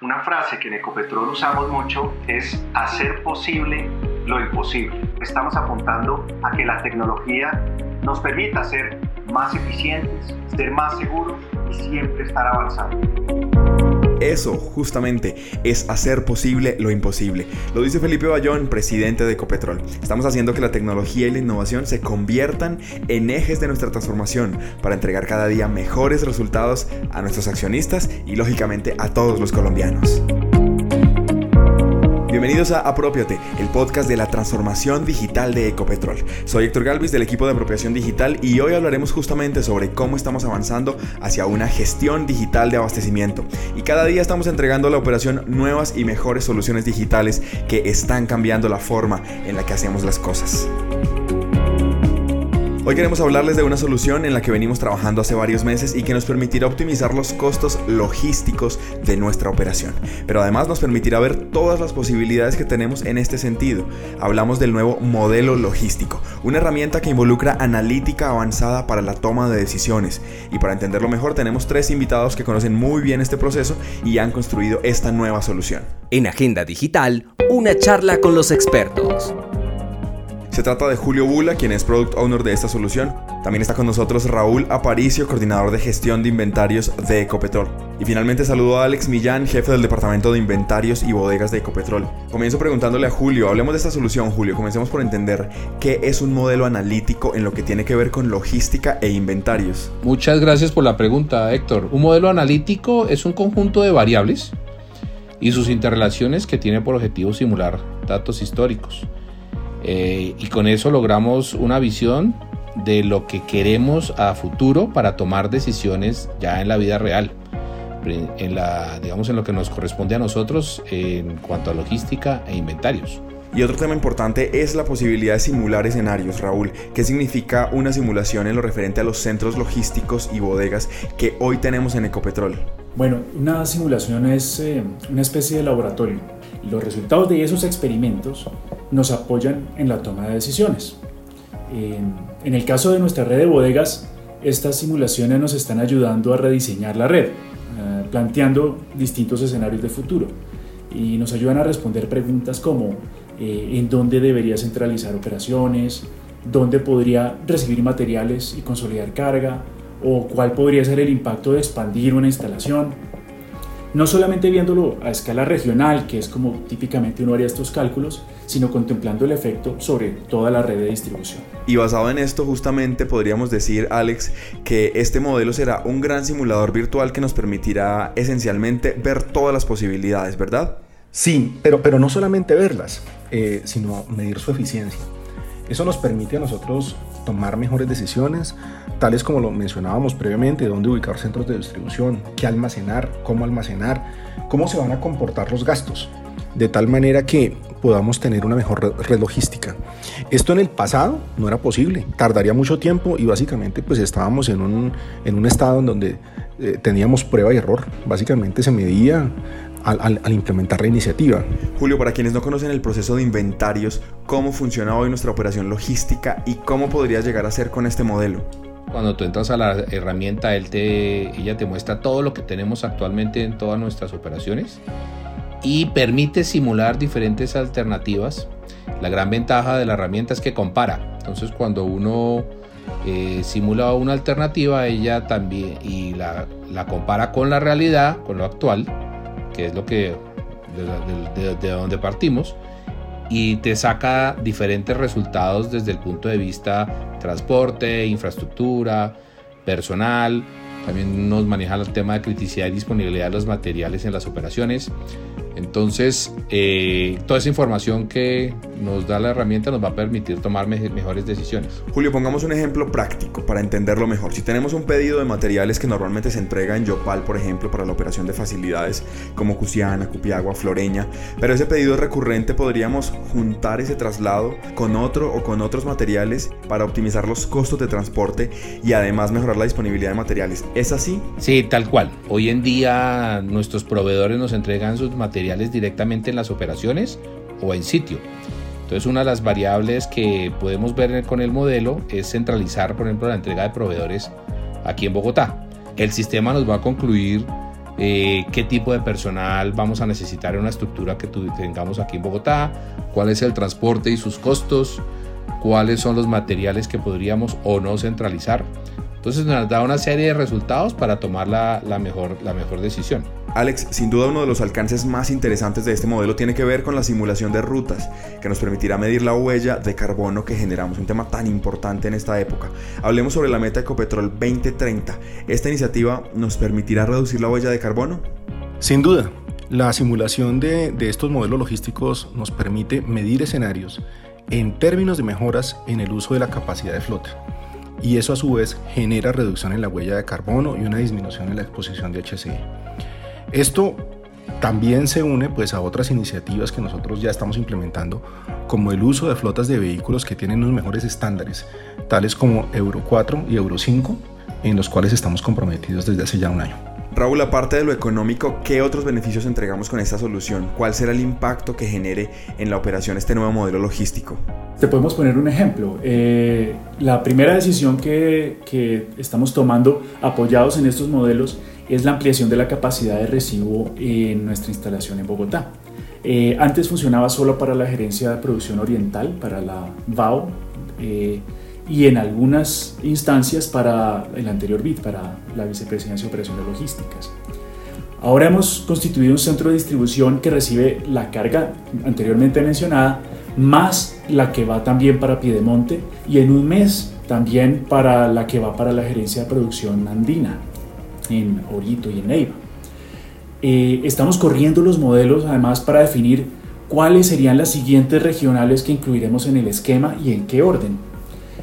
Una frase que en Ecopetrol usamos mucho es hacer posible lo imposible. Estamos apuntando a que la tecnología nos permita ser más eficientes, ser más seguros y siempre estar avanzando. Eso, justamente, es hacer posible lo imposible. Lo dice Felipe Bayón, presidente de Ecopetrol. Estamos haciendo que la tecnología y la innovación se conviertan en ejes de nuestra transformación para entregar cada día mejores resultados a nuestros accionistas y, lógicamente, a todos los colombianos. Bienvenidos a Apropiate, el podcast de la transformación digital de Ecopetrol. Soy Héctor Galvis del equipo de apropiación digital y hoy hablaremos justamente sobre cómo estamos avanzando hacia una gestión digital de abastecimiento. Y cada día estamos entregando a la operación nuevas y mejores soluciones digitales que están cambiando la forma en la que hacemos las cosas. Hoy queremos hablarles de una solución en la que venimos trabajando hace varios meses y que nos permitirá optimizar los costos logísticos de nuestra operación. Pero además nos permitirá ver todas las posibilidades que tenemos en este sentido. Hablamos del nuevo modelo logístico, una herramienta que involucra analítica avanzada para la toma de decisiones. Y para entenderlo mejor tenemos tres invitados que conocen muy bien este proceso y han construido esta nueva solución. En Agenda Digital, una charla con los expertos. Se trata de Julio Bula, quien es Product Owner de esta solución. También está con nosotros Raúl Aparicio, coordinador de gestión de inventarios de Ecopetrol. Y finalmente saludo a Alex Millán, jefe del departamento de inventarios y bodegas de Ecopetrol. Comienzo preguntándole a Julio, hablemos de esta solución Julio, comencemos por entender qué es un modelo analítico en lo que tiene que ver con logística e inventarios. Muchas gracias por la pregunta Héctor. Un modelo analítico es un conjunto de variables y sus interrelaciones que tiene por objetivo simular datos históricos. Eh, y con eso logramos una visión de lo que queremos a futuro para tomar decisiones ya en la vida real, en, la, digamos en lo que nos corresponde a nosotros en cuanto a logística e inventarios. Y otro tema importante es la posibilidad de simular escenarios, Raúl. ¿Qué significa una simulación en lo referente a los centros logísticos y bodegas que hoy tenemos en Ecopetrol? Bueno, una simulación es eh, una especie de laboratorio. Los resultados de esos experimentos nos apoyan en la toma de decisiones. En, el caso de nuestra red de bodegas, estas simulaciones nos están ayudando a rediseñar la red, eh, planteando distintos escenarios de futuro y nos ayudan a responder preguntas como eh, en dónde debería centralizar operaciones, dónde podría recibir materiales y consolidar carga, o cuál podría ser el impacto de expandir una instalación. No solamente viéndolo a escala regional, que es como típicamente uno haría estos cálculos, sino contemplando el efecto sobre toda la red de distribución. Y basado en esto, justamente podríamos decir, Alex, que este modelo será un gran simulador virtual que nos permitirá esencialmente ver todas las posibilidades, ¿verdad? Sí, pero, pero no solamente verlas, eh, sino medir su eficiencia. Eso nos permite a nosotros tomar mejores decisiones, tales como lo mencionábamos previamente, dónde ubicar centros de distribución, qué almacenar, cómo almacenar, cómo se van a comportar los gastos, de tal manera que podamos tener una mejor red logística. Esto en el pasado no era posible, tardaría mucho tiempo y básicamente pues estábamos en un, en un estado en donde eh, teníamos prueba y error. Básicamente se medía al, al, implementar la iniciativa. Julio, para quienes no conocen el proceso de inventarios, ¿cómo funciona hoy nuestra operación logística y cómo podría llegar a ser con este modelo? Cuando tú entras a la herramienta, él te, ella te muestra todo lo que tenemos actualmente en todas nuestras operaciones y permite simular diferentes alternativas. La gran ventaja de la herramienta es que compara. Entonces cuando uno eh, simula una alternativa, ella también y la, la, compara con la realidad, con lo actual, que es lo que de, de donde partimos, y te saca diferentes resultados desde el punto de vista transporte, infraestructura, personal. También nos maneja el tema de criticidad y disponibilidad de los materiales en las operaciones. Entonces, eh, toda esa información que nos da la herramienta nos va a permitir tomar mejores decisiones. Julio, pongamos un ejemplo práctico para entenderlo mejor. Si tenemos un pedido de materiales que normalmente se entrega en Yopal, por ejemplo, para la operación de facilidades como Cusiana, Cupiagua, Floreña, pero ese pedido es recurrente, podríamos juntar ese traslado con otro o con otros materiales para optimizar los costos de transporte y además mejorar la disponibilidad de materiales. ¿Es así? Sí, tal cual. Hoy en día nuestros proveedores nos entregan sus materiales directamente en las operaciones o en sitio. Entonces una de las variables que podemos ver con el modelo es centralizar, por ejemplo, la entrega de proveedores aquí en Bogotá. El sistema nos va a concluir eh, qué tipo de personal vamos a necesitar en una estructura que tengamos aquí en Bogotá, cuál es el transporte y sus costos, cuáles son los materiales que podríamos o no centralizar. Entonces nos da una serie de resultados para tomar la, mejor, la mejor decisión. Alex, sin duda uno de los alcances más interesantes de este modelo tiene que ver con la simulación de rutas, que nos permitirá medir la huella de carbono que generamos, un tema tan importante en esta época. Hablemos sobre la meta Ecopetrol 2030. ¿Esta iniciativa nos permitirá reducir la huella de carbono? Sin duda, la simulación de, de estos modelos logísticos nos permite medir escenarios en términos de mejoras en el uso de la capacidad de flota y eso a su vez genera reducción en la huella de carbono y una disminución en la exposición de HCI. Esto también se une pues a otras iniciativas que nosotros ya estamos implementando, como el uso de flotas de vehículos que tienen unos mejores estándares, tales como Euro 4 y Euro 5, en los cuales estamos comprometidos desde hace ya un año. Raúl, aparte de lo económico, ¿qué otros beneficios entregamos con esta solución? ¿Cuál será el impacto que genere en la operación este nuevo modelo logístico? Te podemos poner un ejemplo. Eh, la primera decisión que, estamos tomando apoyados en estos modelos es la ampliación de la capacidad de recibo en nuestra instalación en Bogotá. Eh, antes funcionaba solo para la gerencia de producción oriental, para la VAO. Eh, y en algunas instancias para el anterior BID, para la Vicepresidencia de Operaciones Logísticas. Ahora hemos constituido un centro de distribución que recibe la carga anteriormente mencionada, más la que va también para Piedemonte y en un mes también para la que va para la gerencia de producción andina en Orito y en Neiva. Eh, estamos corriendo los modelos además para definir cuáles serían las siguientes regionales que incluiremos en el esquema y en qué orden.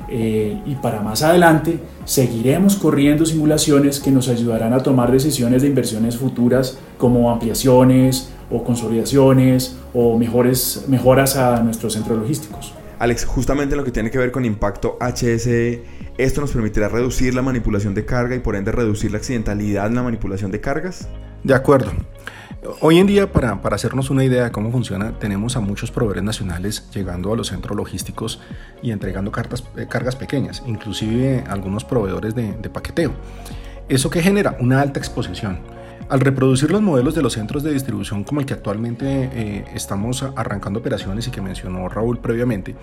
Eh, y para más adelante seguiremos corriendo simulaciones que nos ayudarán a tomar decisiones de inversiones futuras como ampliaciones o consolidaciones o mejores, mejoras a nuestros centros logísticos. Alex, justamente lo que tiene que ver con impacto HSE, ¿esto nos permitirá reducir la manipulación de carga y por ende reducir la accidentalidad en la manipulación de cargas? De acuerdo. Hoy en día, para, hacernos una idea de cómo funciona, tenemos a muchos proveedores nacionales llegando a los centros logísticos y entregando eh, cargas pequeñas, inclusive algunos proveedores de, paqueteo. ¿Eso que genera? Una alta exposición. Al reproducir los modelos de los centros de distribución como el que actualmente eh, estamos arrancando operaciones y que mencionó Raúl previamente,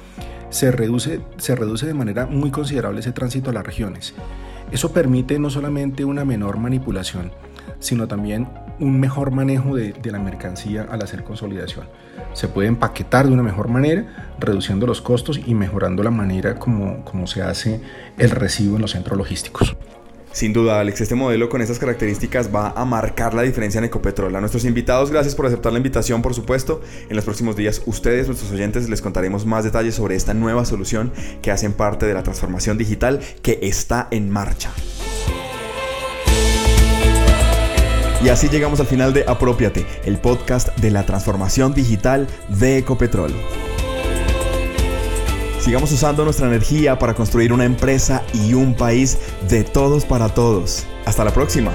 se reduce, se reduce de manera muy considerable ese tránsito a las regiones. Eso permite no solamente una menor manipulación, sino también un mejor manejo de, la mercancía al hacer consolidación. Se puede empaquetar de una mejor manera, reduciendo los costos y mejorando la manera como, se hace el recibo en los centros logísticos. Sin duda, Alex, este modelo con estas características va a marcar la diferencia en Ecopetrol. A nuestros invitados, gracias por aceptar la invitación, por supuesto. En los próximos días, ustedes, nuestros oyentes, les contaremos más detalles sobre esta nueva solución que hacen parte de la transformación digital que está en marcha. Y así llegamos al final de Apropiate, el podcast de la transformación digital de Ecopetrol. Sigamos usando nuestra energía para construir una empresa y un país de todos para todos. Hasta la próxima.